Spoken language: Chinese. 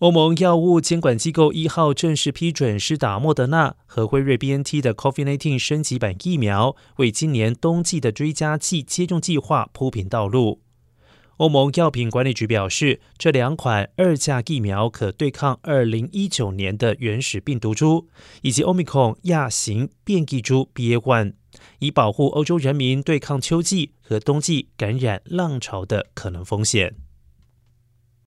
欧盟药物监管机构一号正式批准施打莫德纳和辉瑞 BNT 的 COVID-19 升级版疫苗，为今年冬季的追加剂接种计划铺平道路。欧盟药品管理局表示，这两款二价疫苗可对抗2019年的原始病毒株以及 Omicron 亚型变异株 BA.1，以保护欧洲人民对抗秋季和冬季感染浪潮的可能风险。